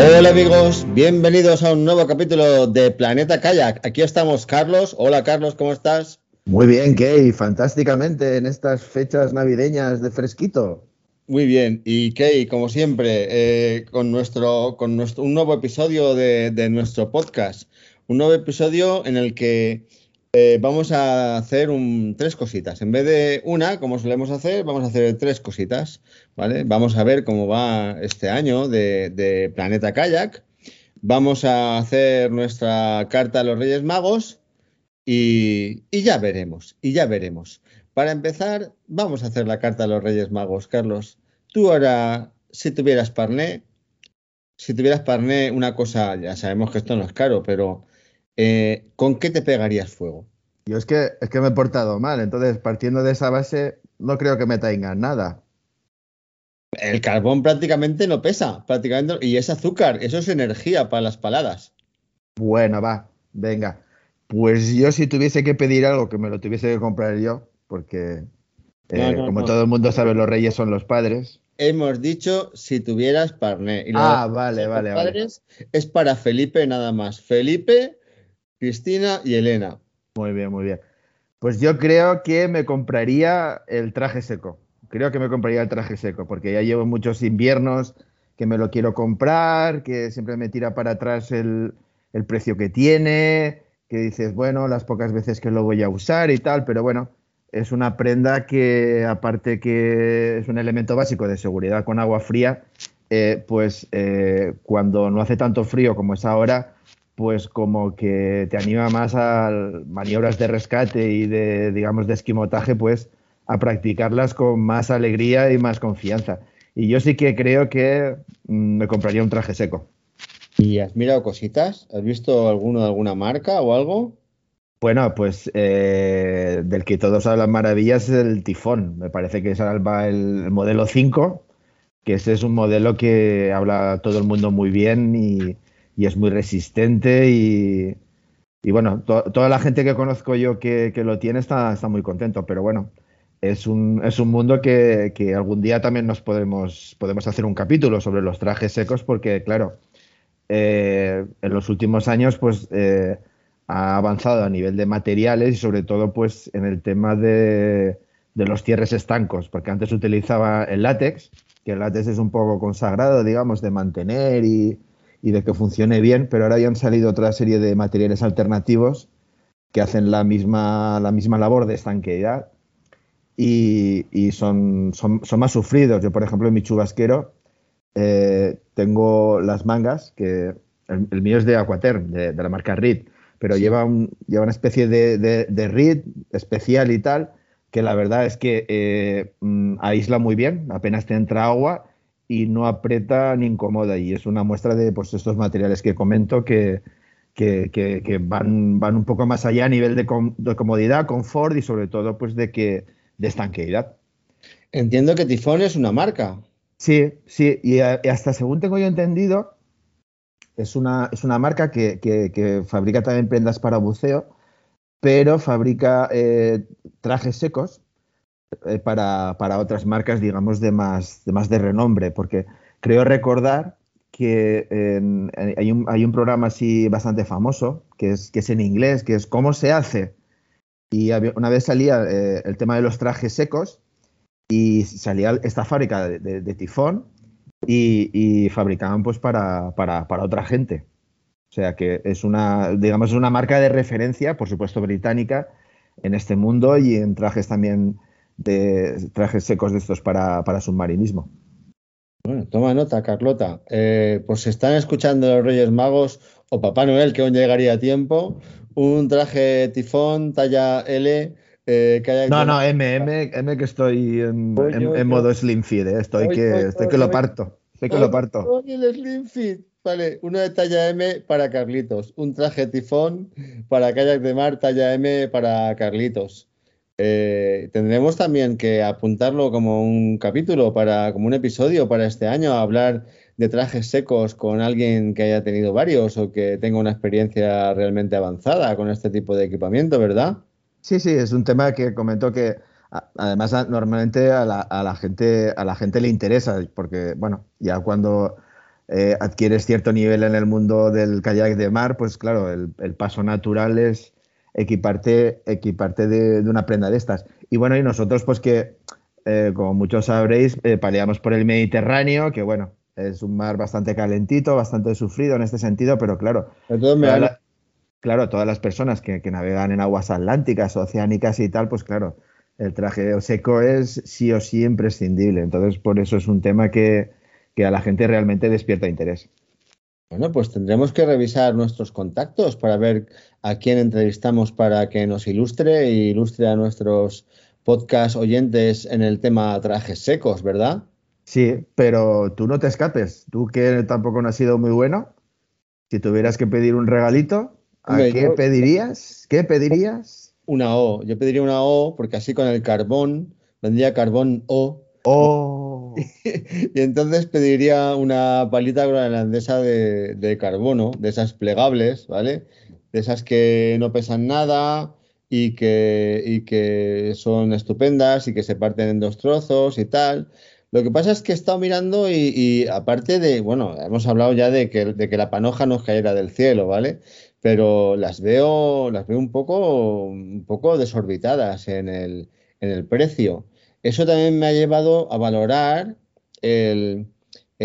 Hola amigos, bienvenidos a un nuevo capítulo de Planeta Kayak. Aquí estamos Carlos. Hola Carlos, ¿cómo estás? Muy bien, Kay, fantásticamente en estas fechas navideñas de fresquito. Muy bien, y Kay, como siempre, eh, con, nuestro, con nuestro, un nuevo episodio de, de nuestro podcast. Un nuevo episodio en el que eh, vamos a hacer tres cositas. En vez de una, como solemos hacer, vamos a hacer tres cositas. ¿vale? Vamos a ver cómo va este año de, Planeta Kayak. Vamos a hacer nuestra carta a los Reyes Magos y, ya veremos, y ya veremos. Para empezar, vamos a hacer la carta a los Reyes Magos. Carlos, tú ahora, si tuvieras parné, si tuvieras parné, una cosa, ya sabemos que esto no es caro, pero eh, ¿con qué te pegarías fuego? Yo es que, es que me he portado mal, entonces partiendo de esa base, no creo que me tengan nada. El carbón prácticamente no pesa, prácticamente, y es azúcar, eso es energía para las paladas. Bueno, va, venga. Pues yo si tuviese que pedir algo que me lo tuviese que comprar yo, porque eh, como todo el mundo sabe, los reyes son los padres. Hemos dicho si tuvieras parné. ah, vale, vale, vale. Es para Felipe nada más. Felipe Cristina y Elena. Muy bien, muy bien. Pues yo creo que me compraría el traje seco. Creo que me compraría el traje seco, porque ya llevo muchos inviernos que me lo quiero comprar, que siempre me tira para atrás el, precio que tiene, que dices, bueno, las pocas veces que lo voy a usar y tal, pero bueno, es una prenda que, aparte que es un elemento básico de seguridad con agua fría, eh, pues eh, cuando no hace tanto frío como es ahora, pues como que te anima más a maniobras de rescate y de, digamos, de esquimotaje, pues a practicarlas con más alegría y más confianza. Y yo sí que creo que mm, me compraría un traje seco. ¿Y has mirado cositas? ¿Has visto alguno de alguna marca o algo? Bueno, pues eh, del que todos hablan maravillas es el tifón. Me parece que salva el, el modelo 5, que ese es un modelo que habla todo el mundo muy bien y, y es muy resistente y, bueno, toda la gente que conozco yo que, lo tiene está, está, muy contento, pero bueno, es un, es un mundo que, algún día también nos podemos, podemos hacer un capítulo sobre los trajes secos porque, claro, eh, en los últimos años pues eh, ha avanzado a nivel de materiales y sobre todo pues en el tema de, de los cierres estancos, porque antes utilizaba el látex, que el látex es un poco consagrado, digamos, de mantener y, y de que funcione bien, pero ahora ya han salido otra serie de materiales alternativos que hacen la misma, la misma labor de estanqueidad y, y son, son, son, más sufridos. Yo, por ejemplo, en mi chubasquero eh, tengo las mangas, que el, mío es de Aquaterm, de, la marca Reed, pero lleva, un, lleva una especie de, de, de Reed especial y tal, que la verdad es que eh, mm, aísla muy bien, apenas te entra agua y no aprieta ni incomoda. Y es una muestra de pues, estos materiales que comento que, que, van, van un poco más allá a nivel de, comodidad, confort y sobre todo pues, de, que, de estanqueidad. Entiendo que Tifón es una marca. Sí, sí, y, hasta según tengo yo entendido, es una, es una marca que, fabrica también prendas para buceo, pero fabrica eh, trajes secos eh, para, otras marcas, digamos, de más, de más de renombre, porque creo recordar que hay, un, hay, un, programa así bastante famoso, que es, que es en inglés, que es ¿Cómo se hace? Y una vez salía eh, el tema de los trajes secos y salía esta fábrica de, tifón y, fabricaban pues para, para, para, otra gente. O sea que es una, digamos, es una marca de referencia, por supuesto británica, en este mundo y en trajes también de trajes secos de estos para, submarinismo. Bueno, toma nota, Carlota. Eh, pues se están escuchando los Reyes Magos o Papá Noel, que aún llegaría a tiempo, un traje tifón talla L Eh, no, no, M, M, M que estoy en, modo Slim Fit, eh. estoy, que, estoy que lo parto. Estoy que lo parto. el Slim Fit. Vale, uno de talla M para Carlitos, un traje tifón para kayak de mar talla M para Carlitos. Eh, tendremos también que apuntarlo como un capítulo, para, como un episodio para este año, hablar de trajes secos con alguien que haya tenido varios o que tenga una experiencia realmente avanzada con este tipo de equipamiento, ¿verdad? Sí, sí, es un tema que comentó que además normalmente a la, gente a la gente le interesa porque bueno ya cuando eh, adquieres cierto nivel en el mundo del kayak de mar pues claro el, paso natural es equiparte equiparte de, una prenda de estas y bueno y nosotros pues que eh, como muchos sabréis eh, paleamos por el Mediterráneo que bueno es un mar bastante calentito bastante sufrido en este sentido pero claro claro, todas las personas que, navegan en aguas atlánticas, oceánicas y tal, pues claro, el traje seco es sí o sí imprescindible. Entonces, por eso es un tema que, a la gente realmente despierta interés. Bueno, pues tendremos que revisar nuestros contactos para ver a quién entrevistamos para que nos ilustre e ilustre a nuestros podcast oyentes en el tema trajes secos, ¿verdad? Sí, pero tú no te escapes. Tú que tampoco no has sido muy bueno, si tuvieras que pedir un regalito, qué pedirías? ¿Qué pedirías? Una O. Yo pediría una O porque así con el carbón vendría carbón O. Y entonces pediría una palita groenlandesa de, carbono, de esas plegables, ¿vale? De esas que no pesan nada y que, y que son estupendas y que se parten en dos trozos y tal. Lo que pasa es que he estado mirando y, aparte de, bueno, hemos hablado ya de que, de que la panoja nos cayera del cielo, ¿vale? pero las veo, las veo un poco, un poco desorbitadas en el, en el precio. Eso también me ha llevado a valorar el,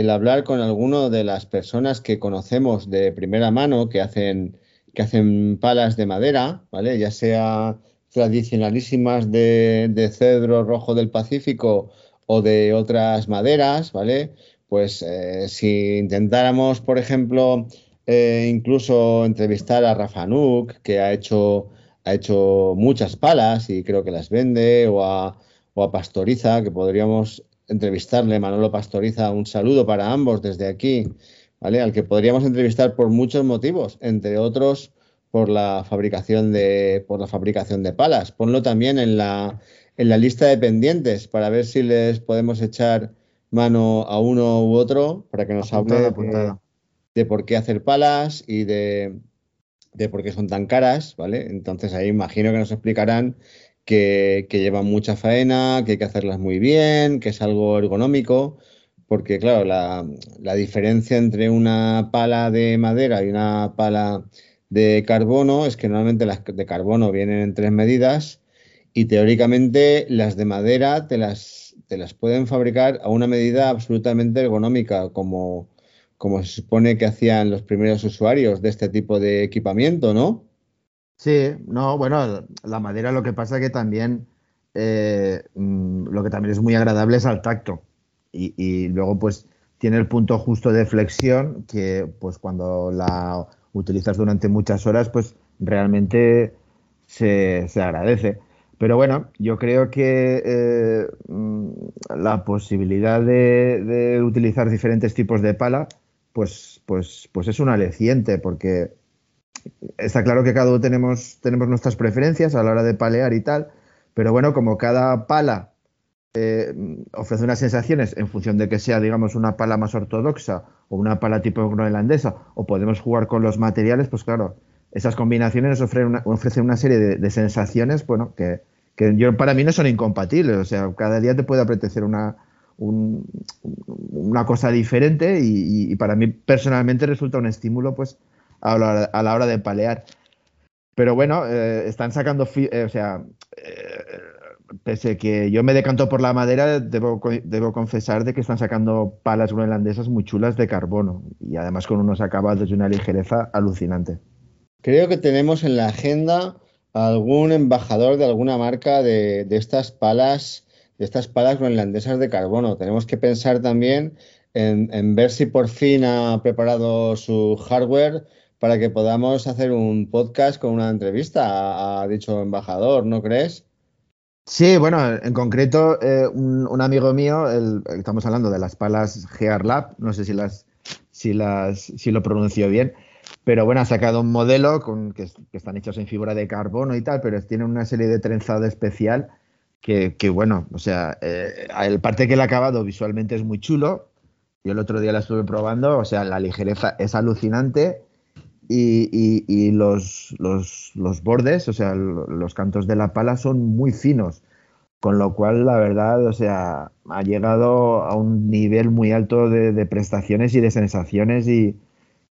hablar con alguno de las personas que conocemos de primera mano que hacen, que hacen palas de madera, ¿vale? Ya sea tradicionalísimas de, de cedro rojo del Pacífico o de otras maderas, ¿vale? Pues eh, si intentáramos, por ejemplo, eh, incluso entrevistar a Rafa Nuk, que ha hecho, ha hecho muchas palas y creo que las vende, o a, o a Pastoriza, que podríamos entrevistarle, Manolo Pastoriza, un saludo para ambos desde aquí, ¿vale? Al que podríamos entrevistar por muchos motivos, entre otros por la fabricación de, por la fabricación de palas. Ponlo también en la, en la lista de pendientes para ver si les podemos echar mano a uno u otro para que nos hable de, de por qué hacer palas y de, por qué son tan caras, ¿vale? Entonces ahí imagino que nos explicarán que, llevan mucha faena, que hay que hacerlas muy bien, que es algo ergonómico, porque claro, la, la diferencia entre una pala de madera y una pala de carbono es que normalmente las de carbono vienen en tres medidas y teóricamente las de madera te las, te las pueden fabricar a una medida absolutamente ergonómica, como como se supone que hacían los primeros usuarios de este tipo de equipamiento, ¿no? Sí, no, bueno, la madera lo que pasa que también, eh, mm, lo que también es muy agradable es al tacto. Y, luego pues tiene el punto justo de flexión que pues cuando la utilizas durante muchas horas pues realmente se, agradece. Pero bueno, yo creo que eh, mm, la posibilidad de, de, utilizar diferentes tipos de pala pues, pues, pues es un aliciente, porque está claro que cada uno tenemos, tenemos nuestras preferencias a la hora de palear y tal, pero bueno, como cada pala eh, ofrece unas sensaciones en función de que sea, digamos, una pala más ortodoxa o una pala tipo groenlandesa, o podemos jugar con los materiales, pues claro, esas combinaciones ofrecen una, ofrecen una serie de, sensaciones, bueno, que, que yo, para mí no son incompatibles, o sea, cada día te puede apetecer una, una cosa diferente y, para mí personalmente resulta un estímulo pues a la, hora de palear. Pero bueno, eh, están sacando, eh, o sea, eh, pese que yo me decanto por la madera, debo, debo, confesar de que están sacando palas groenlandesas muy chulas de carbono y además con unos acabados y una ligereza alucinante. Creo que tenemos en la agenda algún embajador de alguna marca de, de estas palas de estas palas groenlandesas de carbono. Tenemos que pensar también en, ver si por fin ha preparado su hardware para que podamos hacer un podcast con una entrevista a, dicho embajador, ¿no crees? Sí, bueno, en concreto, eh, un, amigo mío, estamos hablando de las palas Gear Lab, no sé si las, si las, si lo pronuncio bien, pero bueno, ha sacado un modelo con, que, están hechos en fibra de carbono y tal, pero tiene una serie de trenzado especial que, bueno, o sea, eh, el parte que el acabado visualmente es muy chulo. Yo el otro día la estuve probando, o sea, la ligereza es alucinante y, los, los, bordes, o sea, los cantos de la pala son muy finos, con lo cual, la verdad, o sea, ha llegado a un nivel muy alto de, prestaciones y de sensaciones y,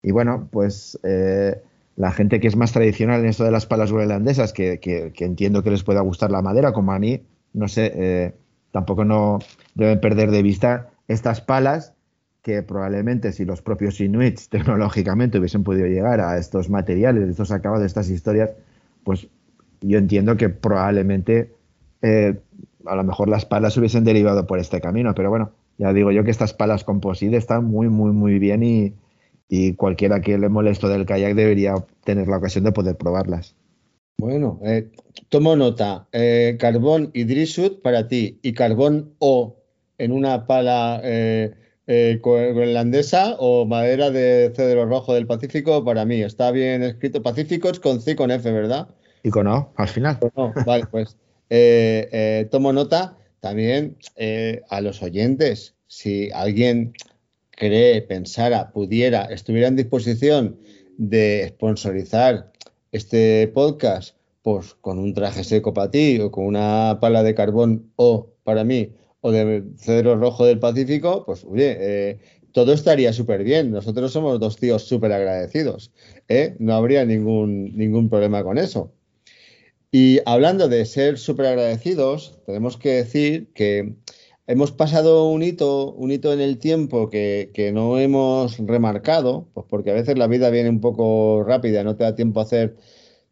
bueno, pues eh, la gente que es más tradicional en esto de las palas groenlandesas, que, que, entiendo que les pueda gustar la madera, como a mí, no sé, eh, tampoco no deben perder de vista estas palas que probablemente si los propios inuits tecnológicamente hubiesen podido llegar a estos materiales, estos acabados, estas historias, pues yo entiendo que probablemente eh, a lo mejor las palas hubiesen derivado por este camino, pero bueno, ya digo yo que estas palas composite están muy, muy, muy bien y, cualquiera que le molesto del kayak debería tener la ocasión de poder probarlas. Bueno, eh, tomo nota. Eh, carbón hidrisud para ti y carbón O en una pala groenlandesa o madera de cedro rojo del Pacífico para mí. Está bien escrito. Pacífico es con C y con F, ¿verdad? Y con O, al final. Vale, pues eh, eh, tomo nota también a los oyentes. Si alguien cree, pensara, pudiera, estuviera en disposición de sponsorizar este podcast, pues con un traje seco para ti o con una pala de carbón o para mí de cedro rojo del Pacífico, pues oye, eh, todo estaría súper bien. Nosotros somos dos tíos súper agradecidos. ¿eh? No habría ningún, ningún problema con eso. Y hablando de ser súper agradecidos, tenemos que decir que hemos pasado un hito, un hito en el tiempo que, que, no hemos remarcado, pues porque a veces la vida viene un poco rápida, no te da tiempo a hacer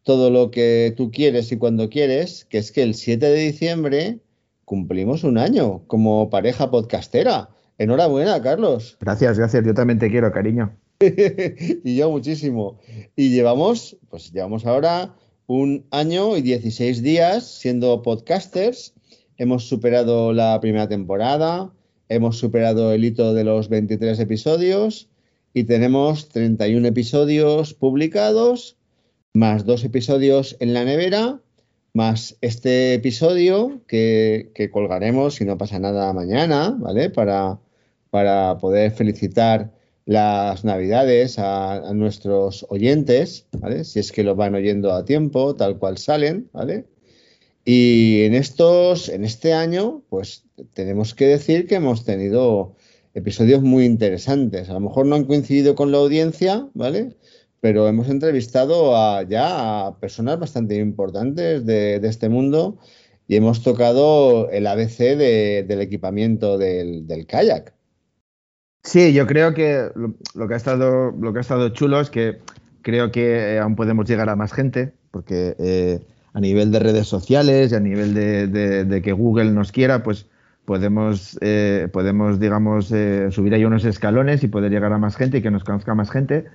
todo lo que tú quieres y cuando quieres, que es que el 7 de diciembre cumplimos un año como pareja podcastera. Enhorabuena, Carlos. Gracias, gracias. Yo también te quiero, cariño. y yo muchísimo. Y llevamos, pues llevamos ahora un año y 16 días siendo podcasters. Hemos superado la primera temporada, hemos superado el hito de los 23 episodios y tenemos 31 episodios publicados, más dos episodios en la nevera más este episodio que, colgaremos, si no pasa nada, mañana, ¿vale? Para, para poder felicitar las navidades a, nuestros oyentes, ¿vale? Si es que lo van oyendo a tiempo, tal cual salen, ¿vale? Y en estos, en este año, pues tenemos que decir que hemos tenido episodios muy interesantes. A lo mejor no han coincidido con la audiencia, ¿vale? Pero hemos entrevistado a, ya a personas bastante importantes de, este mundo y hemos tocado el ABC del equipamiento del, kayak. Sí, yo creo que lo, que ha estado, lo que ha estado chulo es que creo que eh, aún podemos llegar a más gente, porque eh, a nivel de redes sociales y a nivel de, que Google nos quiera, pues podemos, eh, podemos digamos, subir ahí unos escalones y poder llegar a más gente y que nos conozca más gente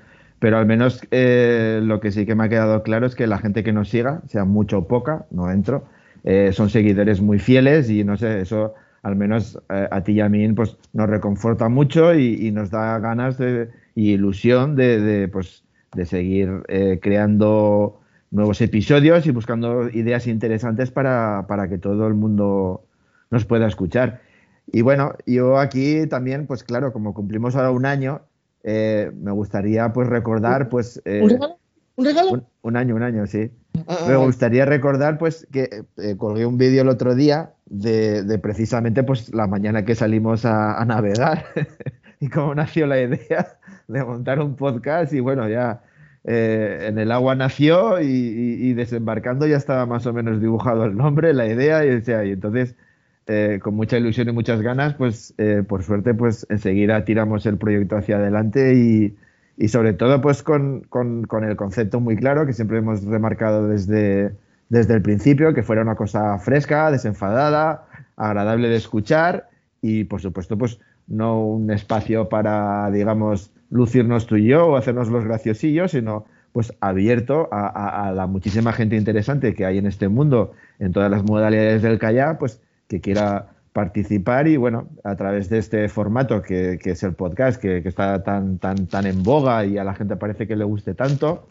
pero al menos eh, lo que sí que me ha quedado claro es que la gente que nos siga, sea mucho o poca, no entro, eh, son seguidores muy fieles y no sé, eso al menos eh, a ti y a mí pues, nos reconforta mucho y, nos da ganas de, ilusión de, pues, de seguir creando nuevos episodios y buscando ideas interesantes para, para que todo el mundo nos pueda escuchar. Y bueno, yo aquí también, pues claro, como cumplimos ahora un año, eh, me gustaría pues recordar pues... Eh, ¿Un regalo? ¿Un regalo? Un, año, un año, sí. Ah, me gustaría recordar pues que eh, colgué un vídeo el otro día de, precisamente pues la mañana que salimos a, navegar y cómo nació la idea de montar un podcast y bueno, ya en el agua nació y, desembarcando ya estaba más o menos dibujado el nombre, la idea y, o y entonces eh, con mucha ilusión y muchas ganas, pues eh, por suerte, pues enseguida tiramos el proyecto hacia adelante y, sobre todo pues con, el concepto muy claro que siempre hemos remarcado desde, desde el principio, que fuera una cosa fresca, desenfadada, agradable de escuchar y por supuesto pues no un espacio para, digamos, lucirnos tú y yo o hacernos los graciosillos, sino pues abierto a, a, la muchísima gente interesante que hay en este mundo en todas las modalidades del kayak, pues que quiera participar y bueno, a través de este formato que, es el podcast, que, está tan, tan, tan en boga y a la gente parece que le guste tanto,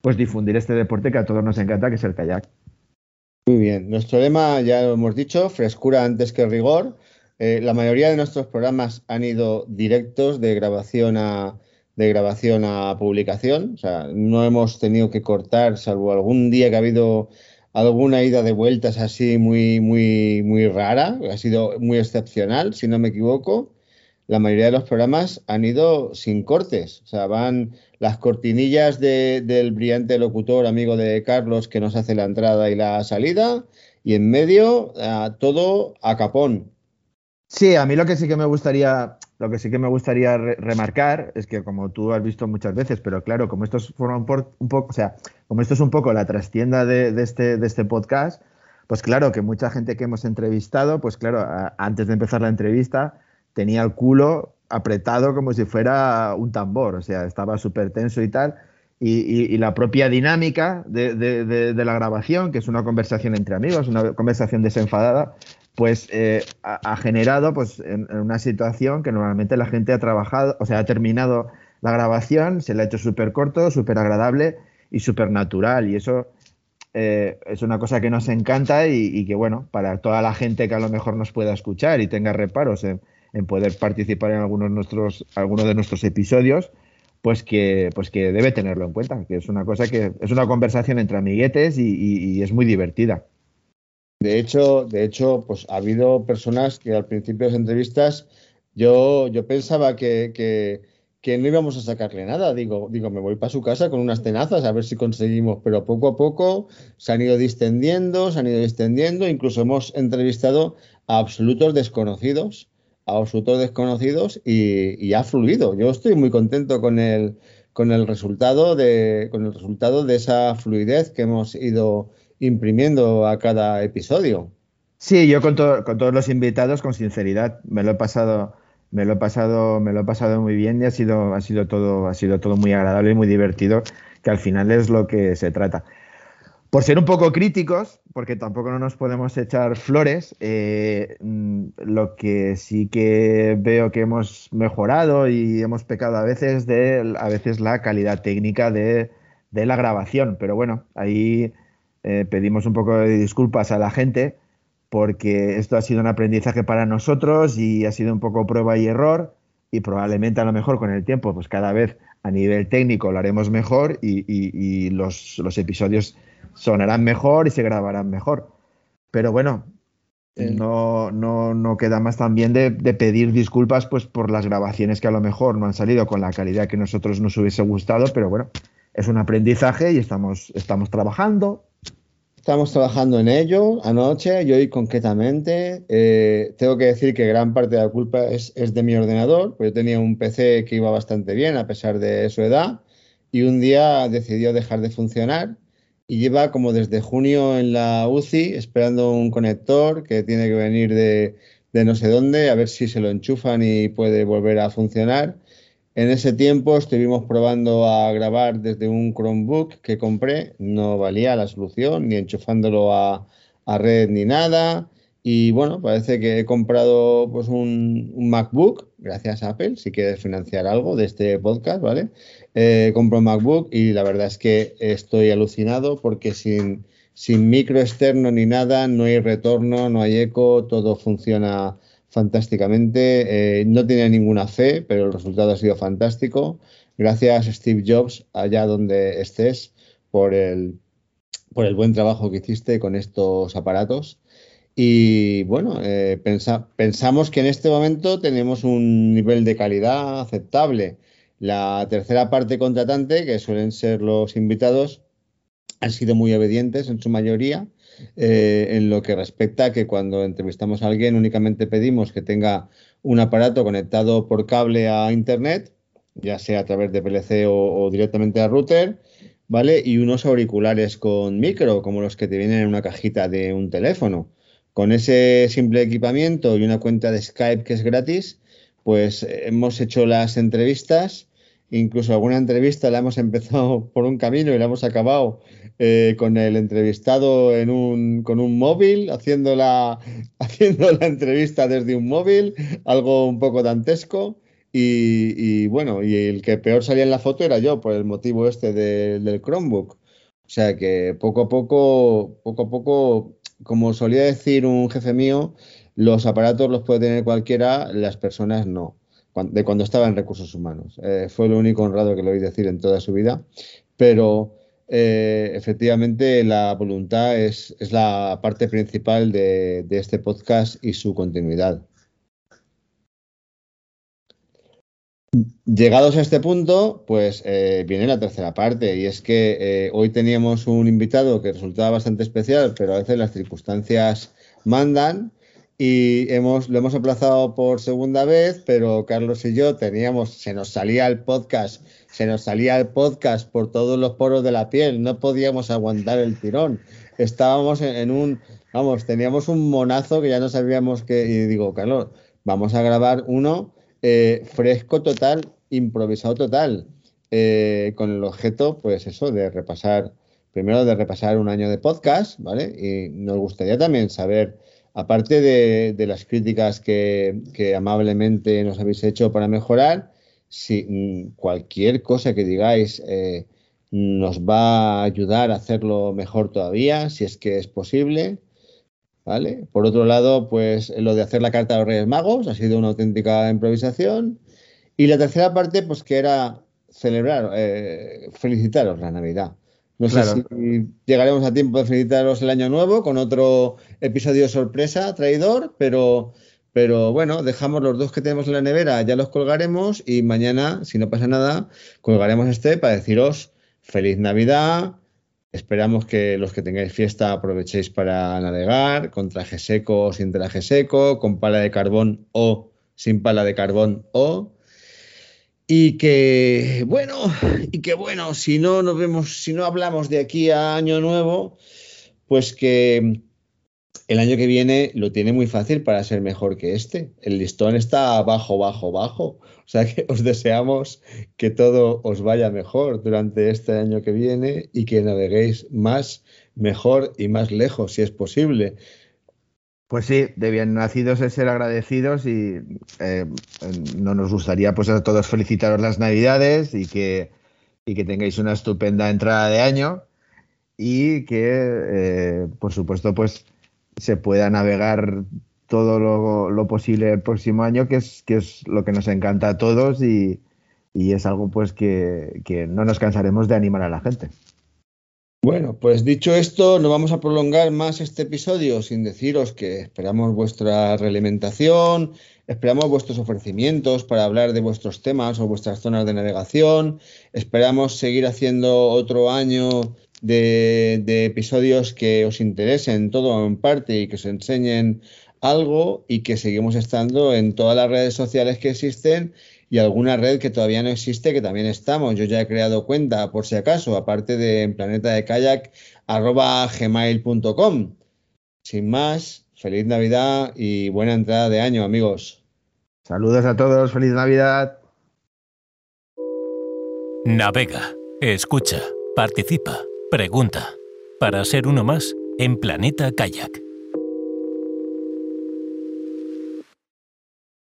pues difundir este deporte que a todos nos encanta, que es el kayak. Muy bien, nuestro lema ya lo hemos dicho, frescura antes que rigor. Eh, la mayoría de nuestros programas han ido directos de grabación a, de grabación a publicación, o sea, no hemos tenido que cortar, salvo algún día que ha habido alguna ida de vueltas así muy, muy, muy rara, ha sido muy excepcional, si no me equivoco. La mayoría de los programas han ido sin cortes, o sea, van las cortinillas del brillante locutor amigo de Carlos que nos hace la entrada y la salida, y en medio todo a capón. Sí, a mí lo que sí que me gustaría, lo que sí que me gustaría remarcar es que como tú has visto muchas veces, pero claro, como esto es un, poco, o sea, como esto es un poco la trastienda de, este, de este podcast, pues claro que mucha gente que hemos entrevistado, pues claro, antes de empezar la entrevista tenía el culo apretado como si fuera un tambor, o sea, estaba súper tenso y tal. Y, la propia dinámica de, de, la grabación, que es una conversación entre amigos, una conversación desenfadada, pues eh, ha, generado pues en, una situación que normalmente la gente ha trabajado, o sea, ha terminado la grabación, se le ha hecho súper corto, súper agradable y súper natural. Y eso eh, es una cosa que nos encanta y, que, bueno, para toda la gente que a lo mejor nos pueda escuchar y tenga reparos en, poder participar en algunos, nuestros, algunos de nuestros episodios, pues que, pues que debe tenerlo en cuenta, que es una cosa que es una conversación entre amiguetes y es muy divertida. De hecho, de hecho, pues ha habido personas que al principio de las entrevistas yo, yo pensaba que, que, no íbamos a sacarle nada. Digo, digo, me voy para su casa con unas tenazas a ver si conseguimos, pero poco a poco se han ido distendiendo, se han ido distendiendo, incluso hemos entrevistado a absolutos desconocidos, a absolutos desconocidos y, y ha fluido. Yo estoy muy contento con el, con el resultado de, con el resultado de esa fluidez que hemos ido imprimiendo a cada episodio. Sí, yo con, con todos los invitados, con sinceridad, me lo he pasado, me lo he pasado, me lo he pasado muy bien y ha sido, ha sido todo, ha sido todo muy agradable y muy divertido, que al final es lo que se trata. Por ser un poco críticos, porque tampoco no nos podemos echar flores, eh, mm, lo que sí que veo que hemos mejorado y hemos pecado a veces de a veces la calidad técnica de, de la grabación. Pero bueno, ahí eh, pedimos un poco de disculpas a la gente porque esto ha sido un aprendizaje para nosotros y ha sido un poco prueba y error y probablemente a lo mejor con el tiempo pues cada vez a nivel técnico lo haremos mejor y, los, episodios sonarán mejor y se grabarán mejor. Pero bueno, no, no, no, queda más también de, de, pedir disculpas pues por las grabaciones que a lo mejor no han salido con la calidad que nosotros nos hubiese gustado, pero bueno, es un aprendizaje y estamos, estamos trabajando, Estamos trabajando en ello anoche y hoy concretamente. Eh, tengo que decir que gran parte de la culpa es, de mi ordenador, porque yo tenía un PC que iba bastante bien a pesar de su edad y un día decidió dejar de funcionar y lleva como desde junio en la UCI esperando un conector que tiene que venir de, de no sé dónde a ver si se lo enchufan y puede volver a funcionar en ese tiempo estuvimos probando a grabar desde un Chromebook que compré, no valía la solución, ni enchufándolo a, red ni nada. Y bueno, parece que he comprado pues un, MacBook, gracias a Apple, si quieres financiar algo de este podcast, ¿vale? Eh, compro un MacBook y la verdad es que estoy alucinado porque sin, sin micro externo ni nada, no hay retorno, no hay eco, todo funciona fantásticamente. Eh, no tenía ninguna fe, pero el resultado ha sido fantástico. Gracias, Steve Jobs, allá donde estés, por el, por el buen trabajo que hiciste con estos aparatos. Y bueno, eh, pensamos que en este momento tenemos un nivel de calidad aceptable. La tercera parte contratante, que suelen ser los invitados, han sido muy obedientes en su mayoría eh, en lo que respecta a que cuando entrevistamos a alguien únicamente pedimos que tenga un aparato conectado por cable a Internet, ya sea a través de PLC o, directamente a router, ¿vale? Y unos auriculares con micro, como los que te vienen en una cajita de un teléfono. Con ese simple equipamiento y una cuenta de Skype que es gratis, pues hemos hecho las entrevistas incluso alguna entrevista la hemos empezado por un camino y la hemos acabado eh, con el entrevistado en un, con un móvil, haciendo la, haciendo la entrevista desde un móvil, algo un poco dantesco. Y, bueno, y el que peor salía en la foto era yo, por el motivo este del Chromebook. O sea que poco a poco, poco a poco, como solía decir un jefe mío, los aparatos los puede tener cualquiera, las personas no, de cuando estaba en recursos humanos. Eh, fue lo único honrado que lo oí decir en toda su vida, pero eh, efectivamente la voluntad es, la parte principal de, este podcast y su continuidad. Llegados a este punto, pues eh, viene la tercera parte y es que eh, hoy teníamos un invitado que resultaba bastante especial, pero a veces las circunstancias mandan y hemos, lo hemos aplazado por segunda vez, pero Carlos y yo teníamos, se nos salía el podcast se nos salía el podcast por todos los poros de la piel, no podíamos aguantar el tirón. Estábamos en, un, vamos, teníamos un monazo que ya no sabíamos qué, y digo, Carlos, vamos a grabar uno eh, fresco total, improvisado total, eh, con el objeto, pues eso, de repasar, primero de repasar un año de podcast, ¿vale? Y nos gustaría también saber, aparte de, las críticas que, amablemente nos habéis hecho para mejorar, si mm, cualquier cosa que digáis eh, nos va a ayudar a hacerlo mejor todavía, si es que es posible. ¿Vale? Por otro lado, pues lo de hacer la carta de los Reyes Magos ha sido una auténtica improvisación. Y la tercera parte, pues que era celebrar, eh, felicitaros la Navidad. No sé si llegaremos a tiempo de felicitaros el año nuevo con otro episodio sorpresa, traidor, pero pero bueno, dejamos los dos que tenemos en la nevera, ya los colgaremos y mañana, si no pasa nada, colgaremos este para deciros feliz Navidad. Esperamos que los que tengáis fiesta aprovechéis para navegar con traje seco o sin traje seco, con pala de carbón o sin pala de carbón o. Y que, bueno, y que bueno, si no nos vemos, si no hablamos de aquí a Año Nuevo, pues que el año que viene lo tiene muy fácil para ser mejor que este. El listón está bajo, bajo, bajo. O sea que os deseamos que todo os vaya mejor durante este año que viene y que naveguéis más, mejor y más lejos, si es posible. Pues sí, de bien nacidos es ser agradecidos y eh, no nos gustaría pues a todos felicitaros las navidades y que, y que tengáis una estupenda entrada de año y que eh, por supuesto pues se pueda navegar todo lo, posible el próximo año, que es, que es lo que nos encanta a todos y, es algo pues que, que, no nos cansaremos de animar a la gente. Bueno, pues dicho esto, no vamos a prolongar más este episodio sin deciros que esperamos vuestra realimentación, esperamos vuestros ofrecimientos para hablar de vuestros temas o vuestras zonas de navegación, esperamos seguir haciendo otro año de, episodios que os interesen, todo en parte, y que os enseñen algo y que seguimos estando en todas las redes sociales que existen y alguna red que todavía no existe que también estamos. Yo ya he creado cuenta por si acaso, aparte de en planeta de kayak gmail.com. Sin más, feliz Navidad y buena entrada de año, amigos. Saludos a todos, feliz Navidad. Navega, escucha, participa. Pregunta. Para ser uno más en Planeta Kayak.